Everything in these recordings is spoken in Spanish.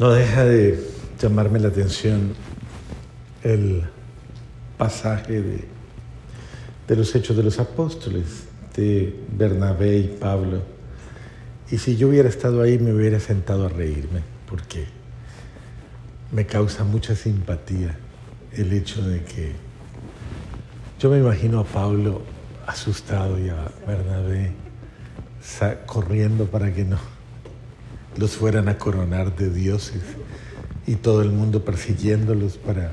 No deja de llamarme la atención el pasaje de, de los Hechos de los Apóstoles, de Bernabé y Pablo. Y si yo hubiera estado ahí me hubiera sentado a reírme, porque me causa mucha simpatía el hecho de que yo me imagino a Pablo asustado y a Bernabé corriendo para que no los fueran a coronar de dioses y todo el mundo persiguiéndolos para...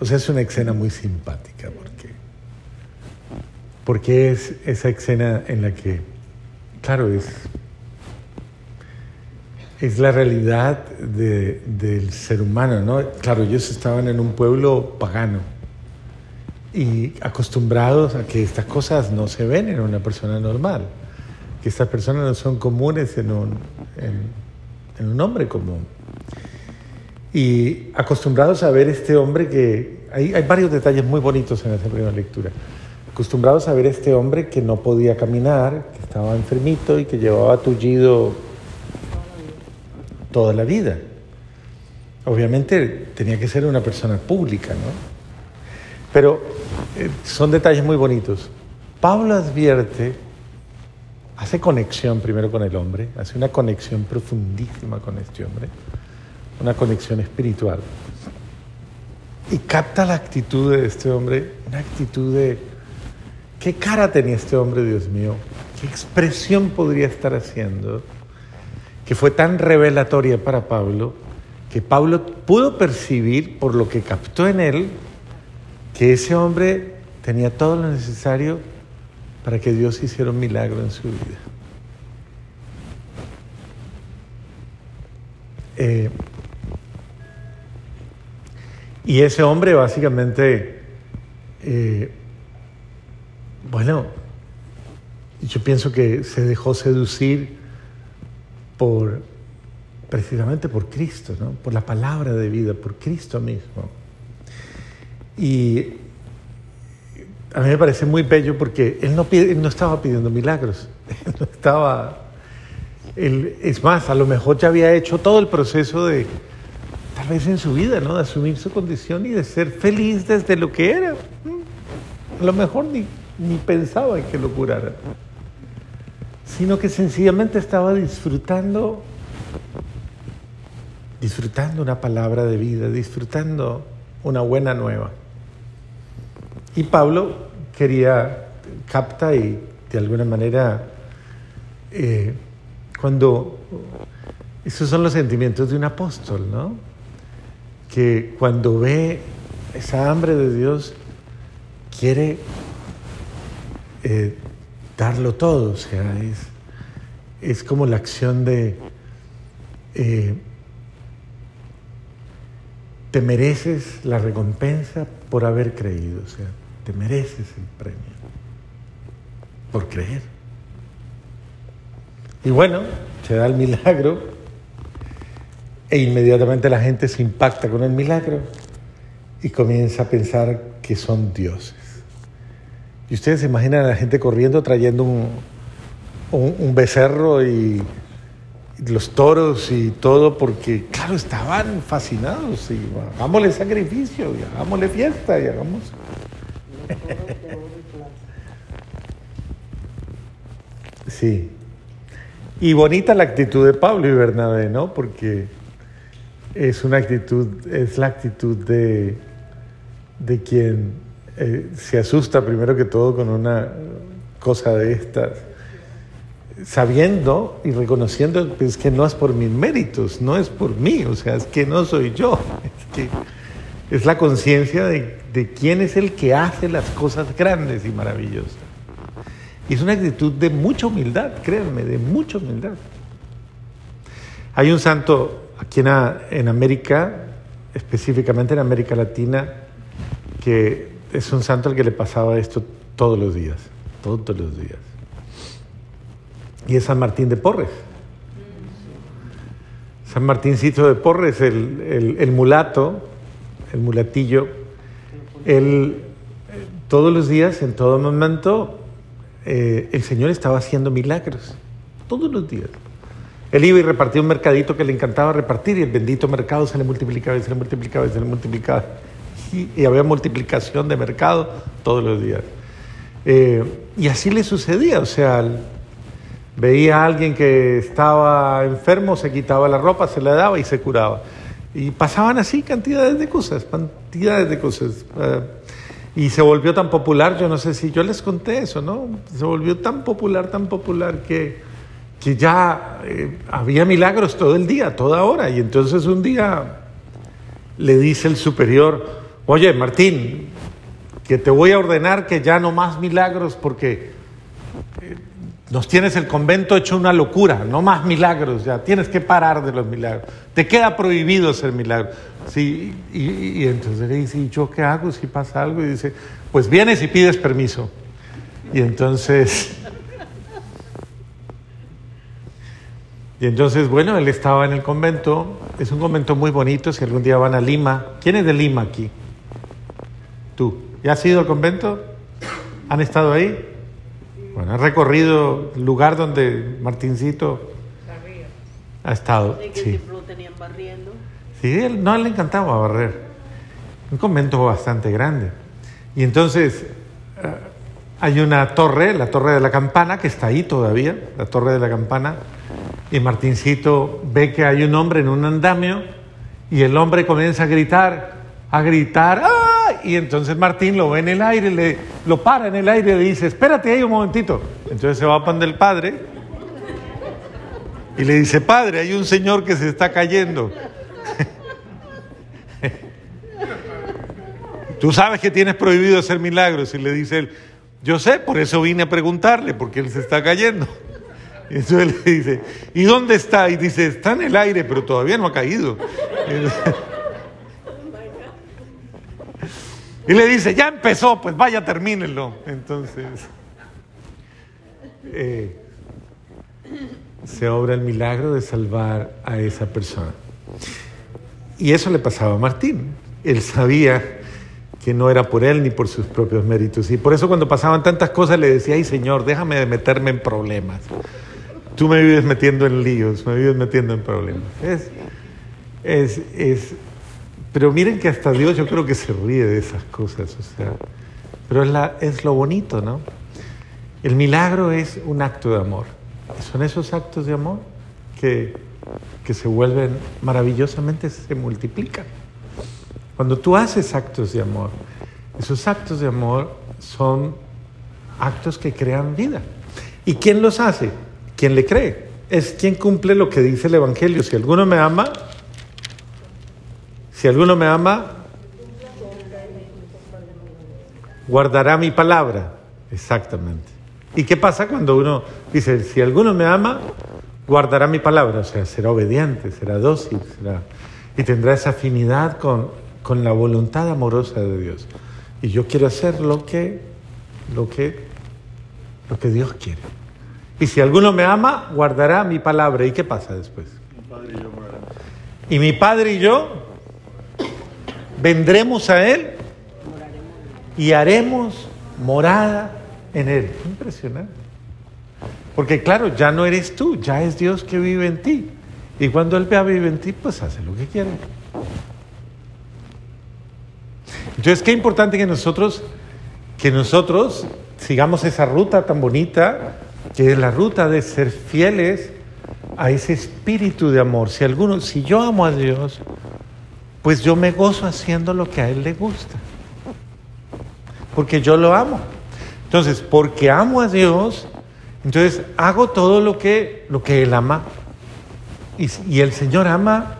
O sea, es una escena muy simpática porque, porque es esa escena en la que, claro, es, es la realidad del ser humano, ¿no? Claro, ellos estaban en un pueblo pagano y acostumbrados a que estas cosas no se ven en una persona normal, que estas personas no son comunes en un, en, un hombre común. Y acostumbrados a ver este hombre que... Hay, hay varios detalles muy bonitos en esa primera lectura. Acostumbrados a ver este hombre que no podía caminar, que estaba enfermito y que llevaba tullido toda la vida. Obviamente tenía que ser una persona pública, ¿no? Pero eh, son detalles muy bonitos. Pablo advierte, hace conexión primero con el hombre, hace una conexión profundísima con este hombre, una conexión espiritual. Y capta la actitud de este hombre, una actitud de, ¿qué cara tenía este hombre, Dios mío? ¿Qué expresión podría estar haciendo? Que fue tan revelatoria para Pablo, que Pablo pudo percibir por lo que captó en él que ese hombre tenía todo lo necesario para que Dios hiciera un milagro en su vida. Eh, y ese hombre básicamente, eh, bueno, yo pienso que se dejó seducir por, precisamente por Cristo, ¿no? por la palabra de vida, por Cristo mismo. Y a mí me parece muy bello porque él no, no estaba pidiendo milagros, él no estaba... Él, es más, a lo mejor ya había hecho todo el proceso de, tal vez en su vida, ¿no? De asumir su condición y de ser feliz desde lo que era. A lo mejor ni, ni pensaba en que lo curara, sino que sencillamente estaba disfrutando, disfrutando una palabra de vida, disfrutando una buena nueva. Y Pablo quería, capta y de alguna manera, eh, cuando, esos son los sentimientos de un apóstol, ¿no? Que cuando ve esa hambre de Dios, quiere eh, darlo todo, o sea, es, es como la acción de... Eh, te mereces la recompensa por haber creído, o sea, te mereces el premio por creer. Y bueno, se da el milagro e inmediatamente la gente se impacta con el milagro y comienza a pensar que son dioses. Y ustedes se imaginan a la gente corriendo trayendo un, un becerro y los toros y todo, porque claro, estaban fascinados y hagámosle sacrificio y hagámosle fiesta y hagamos... Sí. Y bonita la actitud de Pablo y Bernabé, ¿no? Porque es una actitud, es la actitud de, de quien eh, se asusta primero que todo con una cosa de estas, sabiendo y reconociendo que no es por mis méritos, no es por mí, o sea, es que no soy yo, es que es la conciencia de, de quién es el que hace las cosas grandes y maravillosas. Y es una actitud de mucha humildad, créanme, de mucha humildad. Hay un santo aquí en, en América, específicamente en América Latina, que es un santo al que le pasaba esto todos los días, todos los días. Y es San Martín de Porres. San Martíncito de Porres, el, el mulato, el mulatillo, él todos los días, en todo momento, eh, el Señor estaba haciendo milagros, todos los días. Él iba y repartía un mercadito que le encantaba repartir y el bendito mercado se le multiplicaba y se le multiplicaba y se le multiplicaba. Y, había multiplicación de mercado todos los días. Eh, y así le sucedía, o sea, veía a alguien que estaba enfermo, se quitaba la ropa, se la daba y se curaba. Y pasaban así cantidades de cosas, cantidades de cosas. Eh, y se volvió tan popular, yo no sé si yo les conté eso, ¿no? Se volvió tan popular, tan popular que, que ya eh, había milagros todo el día, toda hora. Y entonces un día le dice el superior, oye Martín, que te voy a ordenar que ya no más milagros porque eh, nos tienes el convento hecho una locura, no más milagros, ya tienes que parar de los milagros. Te queda prohibido hacer milagros. Sí, y, entonces le dice, ¿y yo qué hago si pasa algo? Y dice, pues vienes y pides permiso. Y entonces, y entonces, bueno, él estaba en el convento, es un convento muy bonito, si algún día van a Lima, ¿quién es de Lima aquí? Tú, ¿ya has ido al convento? ¿Han estado ahí? Bueno, han recorrido el lugar donde Martincito ha estado. Sí. tenían barriendo? Sí, él, no le encantaba barrer. Un convento bastante grande. Y entonces eh, hay una torre, la torre de la campana, que está ahí todavía, la torre de la campana. Y Martincito ve que hay un hombre en un andamio y el hombre comienza a gritar, a gritar, ¡ah! Y entonces Martín lo ve en el aire, le, lo para en el aire y le dice, espérate ahí un momentito. Entonces se va a pan del padre y le dice, padre, hay un señor que se está cayendo. Tú sabes que tienes prohibido hacer milagros. Y le dice él, yo sé, por eso vine a preguntarle, porque él se está cayendo. Y entonces le dice, ¿y dónde está? Y dice, está en el aire, pero todavía no ha caído. Y le dice, ya empezó, pues vaya, termínenlo. Entonces, eh, se obra el milagro de salvar a esa persona. Y eso le pasaba a Martín. Él sabía que no era por él ni por sus propios méritos. Y por eso cuando pasaban tantas cosas le decía, ay Señor, déjame de meterme en problemas. Tú me vives metiendo en líos, me vives metiendo en problemas. Es, es, es, pero miren que hasta Dios yo creo que se ríe de esas cosas, o sea, pero es, la, es lo bonito, ¿no? El milagro es un acto de amor. Son esos actos de amor que, que se vuelven maravillosamente, se multiplican. Cuando tú haces actos de amor, esos actos de amor son actos que crean vida. ¿Y quién los hace? ¿Quién le cree? Es quien cumple lo que dice el Evangelio. Si alguno me ama, si alguno me ama, guardará mi palabra. Exactamente. ¿Y qué pasa cuando uno dice, si alguno me ama, guardará mi palabra? O sea, será obediente, será dócil, será... y tendrá esa afinidad con con la voluntad amorosa de Dios. Y yo quiero hacer lo que, lo que, lo que Dios quiere. Y si alguno me ama, guardará mi palabra. ¿Y qué pasa después? y, mi padre y yo vendremos a Él y haremos morada en Él. Impresionante. Porque claro, ya no eres tú, ya es Dios que vive en ti. Y cuando Él vive en ti, pues hace lo que quiere. Entonces, qué importante que nosotros, que nosotros sigamos esa ruta tan bonita, que es la ruta de ser fieles a ese espíritu de amor. Si alguno, si yo amo a Dios, pues yo me gozo haciendo lo que a Él le gusta. Porque yo lo amo. Entonces, porque amo a Dios, entonces hago todo lo que, lo que Él ama. Y, el Señor ama,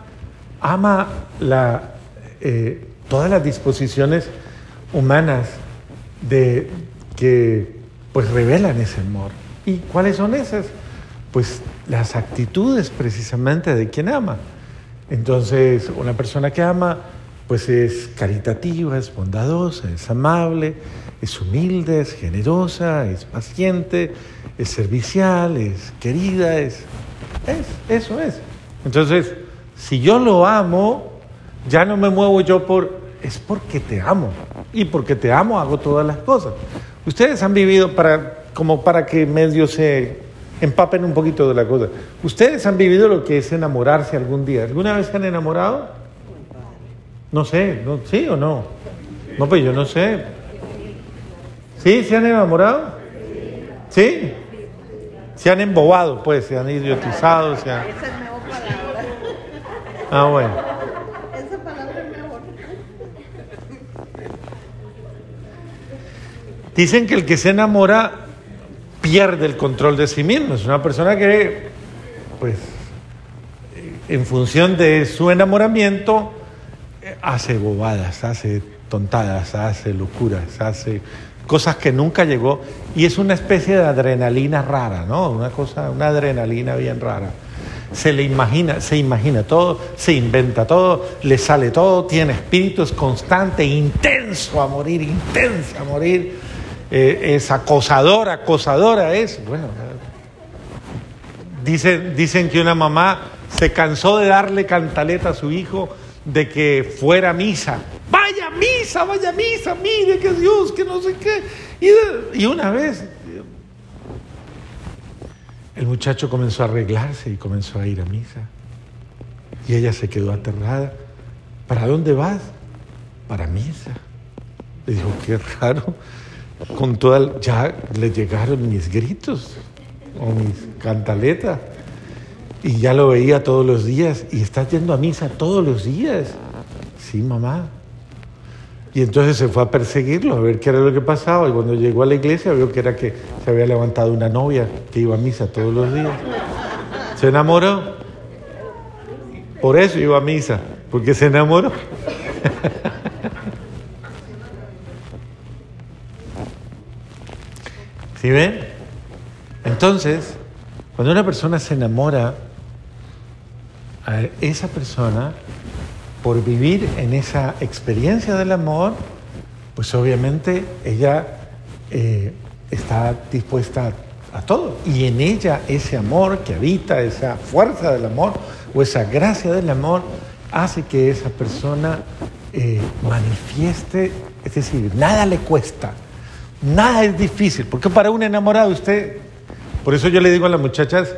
ama la, eh, todas las disposiciones humanas de, que pues revelan ese amor. ¿Y cuáles son esas? Pues las actitudes precisamente de quien ama. Entonces, una persona que ama, pues es caritativa, es bondadosa, es amable, es humilde, es generosa, es paciente, es servicial, es querida, es, es eso es. Entonces, si yo lo amo, ya no me muevo yo por, es porque te amo. Y porque te amo hago todas las cosas. Ustedes han vivido para, como para que medio se, empapen un poquito de la cosa. ¿Ustedes han vivido lo que es enamorarse algún día? ¿Alguna vez se han enamorado? No sé, no, ¿sí o no? No, pues yo no sé. ¿Sí? ¿Se han enamorado? ¿Sí? Se han embobado, pues, se han idiotizado, se han... Esa es palabra. Ah, bueno. Esa palabra es mejor. Dicen que el que se enamora pierde el control de sí mismo. Es una persona que, pues, en función de su enamoramiento, eh, hace bobadas, hace tontadas, hace locuras, hace cosas que nunca llegó. Y es una especie de adrenalina rara, ¿no? Una cosa, una adrenalina bien rara. Se le imagina, se imagina todo, se inventa todo, le sale todo, tiene espíritu, es constante, intenso a morir, intenso a morir eh, es acosadora, acosadora es. Bueno, dicen, dicen que una mamá se cansó de darle cantaleta a su hijo de que fuera misa. Vaya misa, vaya misa, mire que Dios, que no sé qué. Y, y una vez el muchacho comenzó a arreglarse y comenzó a ir a misa. Y ella se quedó aterrada. ¿Para dónde vas? Para misa. Le dijo, qué raro con toda, ya le llegaron mis gritos o mis cantaletas. Y ya lo veía todos los días. Y está yendo a misa todos los días. Sí, mamá. Y entonces se fue a perseguirlo, a ver qué era lo que pasaba. Y cuando llegó a la iglesia vio que era que se había levantado una novia que iba a misa todos los días. Se enamoró. Por eso iba a misa, porque se enamoró. ¿Sí ven? Entonces, cuando una persona se enamora, a esa persona, por vivir en esa experiencia del amor, pues obviamente ella eh, está dispuesta a, todo. Y en ella ese amor que habita, esa fuerza del amor o esa gracia del amor, hace que esa persona eh, manifieste, es decir, nada le cuesta Nada es difícil, porque para un enamorado usted, por eso yo le digo a las muchachas,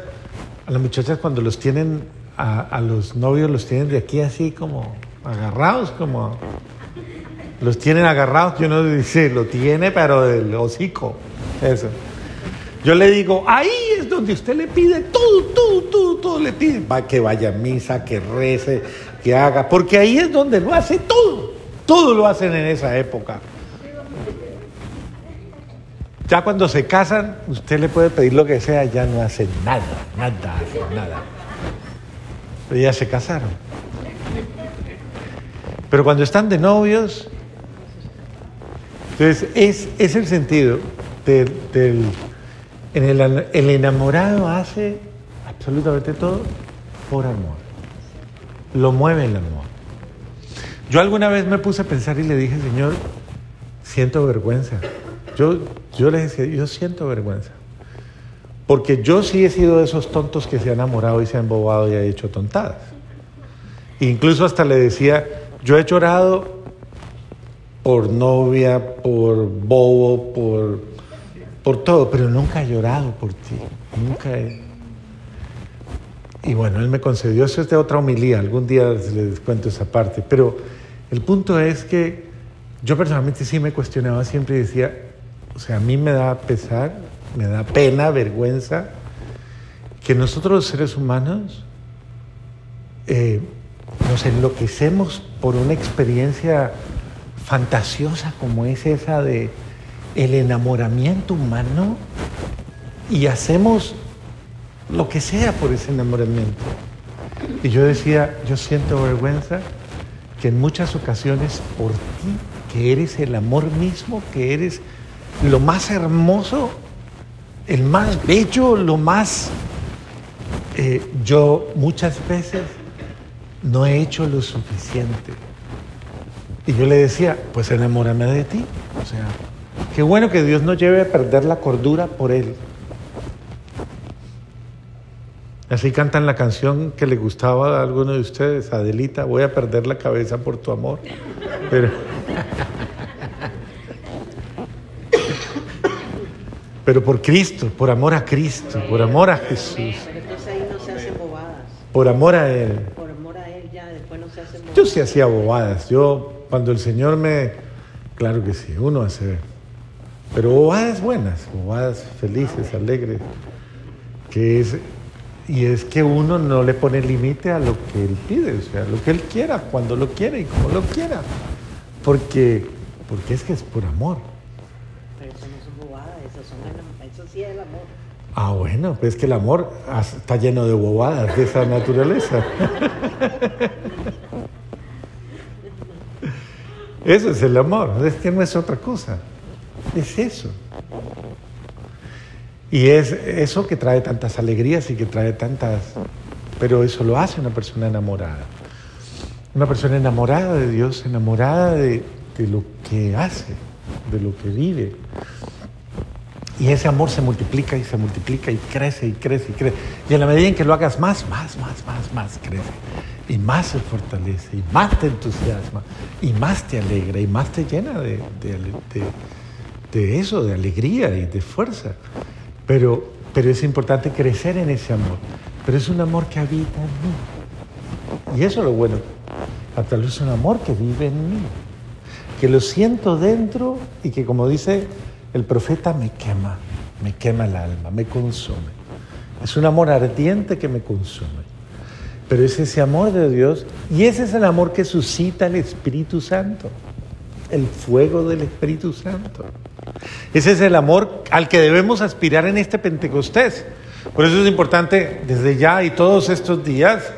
a las muchachas cuando los tienen, a, los novios los tienen de aquí así como agarrados, como los tienen agarrados, yo no dice, lo tiene pero del hocico, eso. Yo le digo, ahí es donde usted le pide todo, todo, todo, todo le pide. Va, que vaya a misa, que rece, que haga, porque ahí es donde lo hace todo. Todo lo hacen en esa época. Ya cuando se casan, usted le puede pedir lo que sea, ya no hace nada, nada, nada. Pero ya se casaron. Pero cuando están de novios, entonces es, es el sentido del, en el, el enamorado hace absolutamente todo por amor. Lo mueve el amor. Yo alguna vez me puse a pensar y le dije, Señor, siento vergüenza. Yo, yo les decía, yo siento vergüenza. Porque yo sí he sido de esos tontos que se han enamorado y se han embobado y ha hecho tontadas. Incluso hasta le decía, yo he llorado por novia, por bobo, por, por todo, pero nunca he llorado por ti. Nunca he... Y bueno, él me concedió, eso es de otra homilía, algún día les cuento esa parte, pero el punto es que yo personalmente sí me cuestionaba siempre y decía, o sea, a mí me da pesar, me da pena, vergüenza, que nosotros los seres humanos eh, nos enloquecemos por una experiencia fantasiosa como es esa de el enamoramiento humano y hacemos lo que sea por ese enamoramiento. Y yo decía, yo siento vergüenza que en muchas ocasiones por ti, que eres el amor mismo, que eres lo más hermoso, el más bello, lo más... Eh, yo muchas veces no he hecho lo suficiente. Y yo le decía, pues enamórame de ti. O sea, qué bueno que Dios no lleve a perder la cordura por Él. Así cantan la canción que le gustaba a alguno de ustedes, Adelita, voy a perder la cabeza por tu amor. Pero... pero por Cristo, por amor a Cristo, por amor a Jesús, Pero entonces ahí no se hacen bobadas. por amor a Él. Por amor a Él ya, después no se hacen bobadas. Yo sí hacía bobadas. Yo, cuando el Señor me. Claro que sí, uno hace. Pero bobadas buenas, bobadas felices, alegres. Que es. Y es que uno no le pone límite a lo que Él pide, o sea, lo que Él quiera, cuando lo quiera y como lo quiera. Porque, porque es que es por amor. Pero eso no son bobadas, eso, son Ah, bueno, pues es que el amor está lleno de bobadas de esa naturaleza. Eso es el amor, es que no es otra cosa, es eso. Y es eso que trae tantas alegrías y que trae tantas... Pero eso lo hace una persona enamorada. Una persona enamorada de Dios, enamorada de, de lo que hace, de lo que vive. Y ese amor se multiplica y se multiplica y crece y crece y crece. Y en la medida en que lo hagas más, más, más, más, más crece. Y más se fortalece y más te entusiasma y más te alegra y más te llena de, de, de- eso, de alegría y de fuerza. Pero, pero es importante crecer en ese amor. Pero es un amor que habita en mí. Y eso es lo bueno. A tal vez es un amor que vive en mí que lo siento dentro y que como dice el profeta me quema, me quema el alma, me consume. Es un amor ardiente que me consume. Pero es ese amor de Dios y ese es el amor que suscita el Espíritu Santo, el fuego del Espíritu Santo. Ese es el amor al que debemos aspirar en este Pentecostés. Por eso es importante desde ya y todos estos días,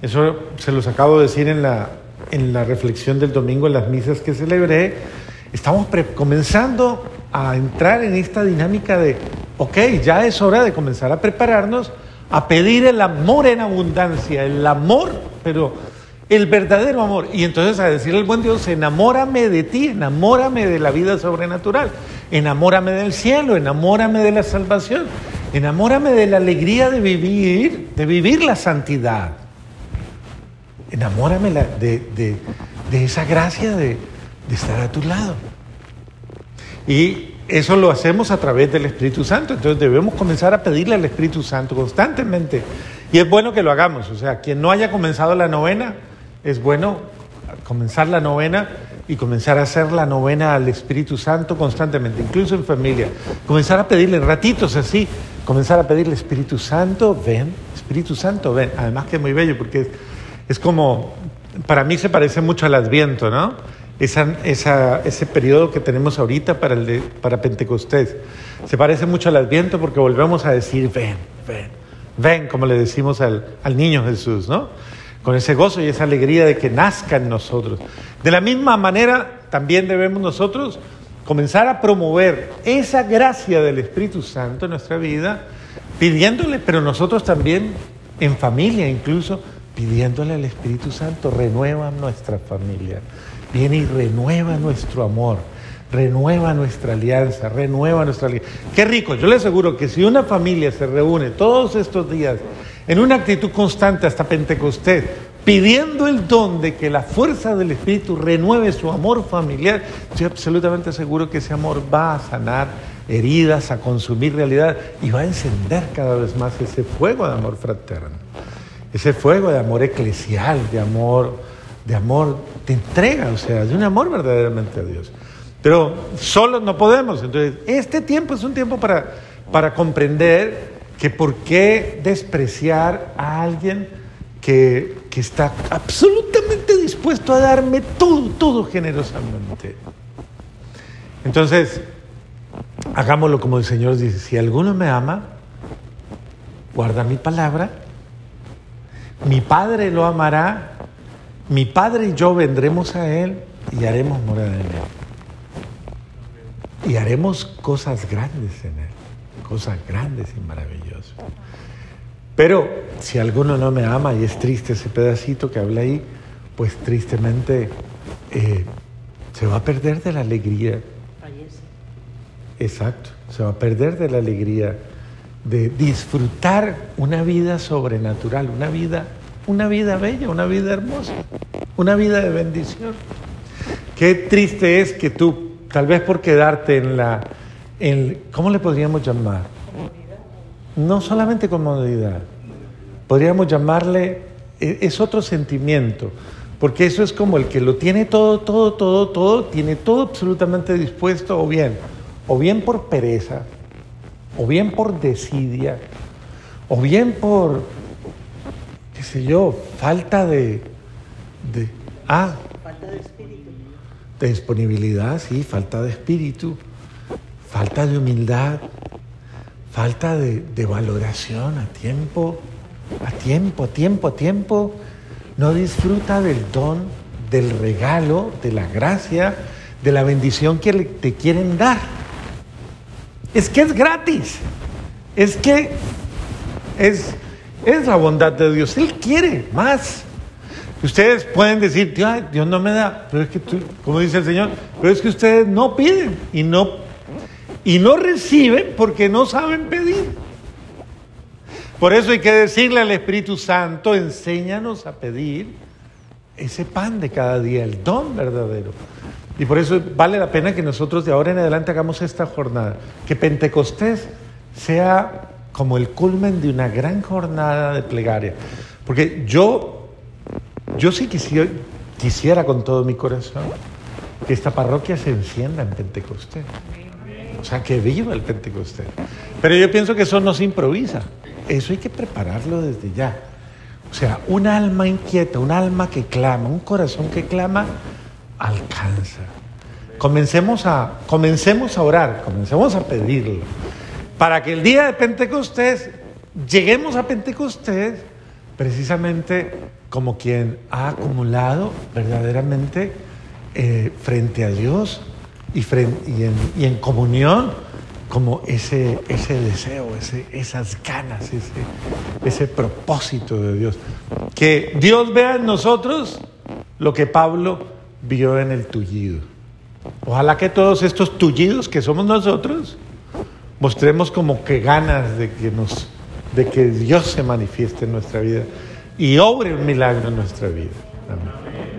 eso se los acabo de decir en la, en la reflexión del domingo en las misas que celebré, estamos comenzando a entrar en esta dinámica de, ok, ya es hora de comenzar a prepararnos a pedir el amor en abundancia, el amor, pero el verdadero amor. Y entonces a decirle al buen Dios, enamórame de ti, enamórame de la vida sobrenatural, enamórame del cielo, enamórame de la salvación, enamórame de la alegría de vivir, de vivir la santidad. Enamórame de, de- de esa gracia de, de estar a tu lado. Y eso lo hacemos a través del Espíritu Santo. Entonces debemos comenzar a pedirle al Espíritu Santo constantemente. Y es bueno que lo hagamos. O sea, quien no haya comenzado la novena, es bueno comenzar la novena y comenzar a hacer la novena al Espíritu Santo constantemente, incluso en familia. Comenzar a pedirle ratitos así, comenzar a pedirle Espíritu Santo, ven, Espíritu Santo, ven. Además que es muy bello porque es, es como, para mí se parece mucho al Adviento, ¿no? Esa, ese periodo que tenemos ahorita para Pentecostés. Se parece mucho al Adviento porque volvemos a decir, ven, ven, ven, como le decimos al, al niño Jesús, ¿no? Con ese gozo y esa alegría de que nazca en nosotros. De la misma manera, también debemos nosotros comenzar a promover esa gracia del Espíritu Santo en nuestra vida, pidiéndole, pero nosotros también en familia incluso, pidiéndole al Espíritu Santo, renueva nuestra familia, viene y renueva nuestro amor, renueva nuestra alianza, renueva nuestra alianza. Qué rico, yo le aseguro que si una familia se reúne todos estos días en una actitud constante hasta Pentecostés, pidiendo el don de que la fuerza del Espíritu renueve su amor familiar, estoy absolutamente seguro que ese amor va a sanar heridas, a consumir realidad y va a encender cada vez más ese fuego de amor fraterno, ese fuego de amor eclesial, de amor, de amor, de entrega, o sea, de un amor verdaderamente a Dios. Pero solos no podemos, entonces este tiempo es un tiempo para, para comprender que por qué despreciar a alguien que, que está absolutamente dispuesto a darme todo, todo generosamente. Entonces, hagámoslo como el Señor dice, si alguno me ama, guarda mi palabra, mi Padre lo amará, mi Padre y yo vendremos a Él y haremos morada en Él. Y haremos cosas grandes en Él, cosas grandes y maravillosas. Pero si alguno no me ama y es triste ese pedacito que habla ahí, pues tristemente eh, se va a perder de la alegría. Fallece. Exacto, se va a perder de la alegría de disfrutar una vida sobrenatural, una vida, una vida bella, una vida hermosa, una vida de bendición. Qué triste es que tú, tal vez por quedarte en la, el, ¿cómo le podríamos llamar? No solamente comodidad, podríamos llamarle, e, es otro sentimiento, porque eso es como el que lo tiene todo, todo, todo, todo, tiene todo absolutamente dispuesto, o bien, o bien por pereza, o bien por desidia, o bien por, qué sé yo, falta de, de ah, Falta de espíritu. de disponibilidad, sí, falta de espíritu, falta de humildad, falta de, de valoración a tiempo, a tiempo, a tiempo, a tiempo. No disfruta del don, del regalo, de la gracia, de la bendición que te quieren dar. Es que es gratis. Es que es, es la bondad de Dios. Él quiere más. Ustedes pueden decir, "Tío, ay, Dios no me da, pero es que tú, como dice el Señor, pero es que ustedes no piden y no, y no reciben porque no saben pedir. Por eso hay que decirle al Espíritu Santo, enséñanos a pedir ese pan de cada día, el don verdadero. Y por eso vale la pena que nosotros de ahora en adelante hagamos esta jornada, que Pentecostés sea como el culmen de una gran jornada de plegaria. Porque yo, yo sí quisiera, quisiera con todo mi corazón que esta parroquia se encienda en Pentecostés. O sea, que viva el Pentecostés. Pero yo pienso que eso no se improvisa. Eso hay que prepararlo desde ya. O sea, un alma inquieta, un alma que clama, un corazón que clama, alcanza. Comencemos a, comencemos a orar, comencemos a pedirlo. Para que el día de Pentecostés lleguemos a Pentecostés precisamente como quien ha acumulado verdaderamente eh, frente a Dios y, en comunión como ese, ese deseo, ese- esas ganas, ese, ese propósito de Dios. Que Dios vea en nosotros lo que Pablo vio en el tullido. Ojalá que todos estos tullidos que somos nosotros mostremos como que ganas de que nos de que Dios se manifieste en nuestra vida y obre un milagro en nuestra vida. Amén.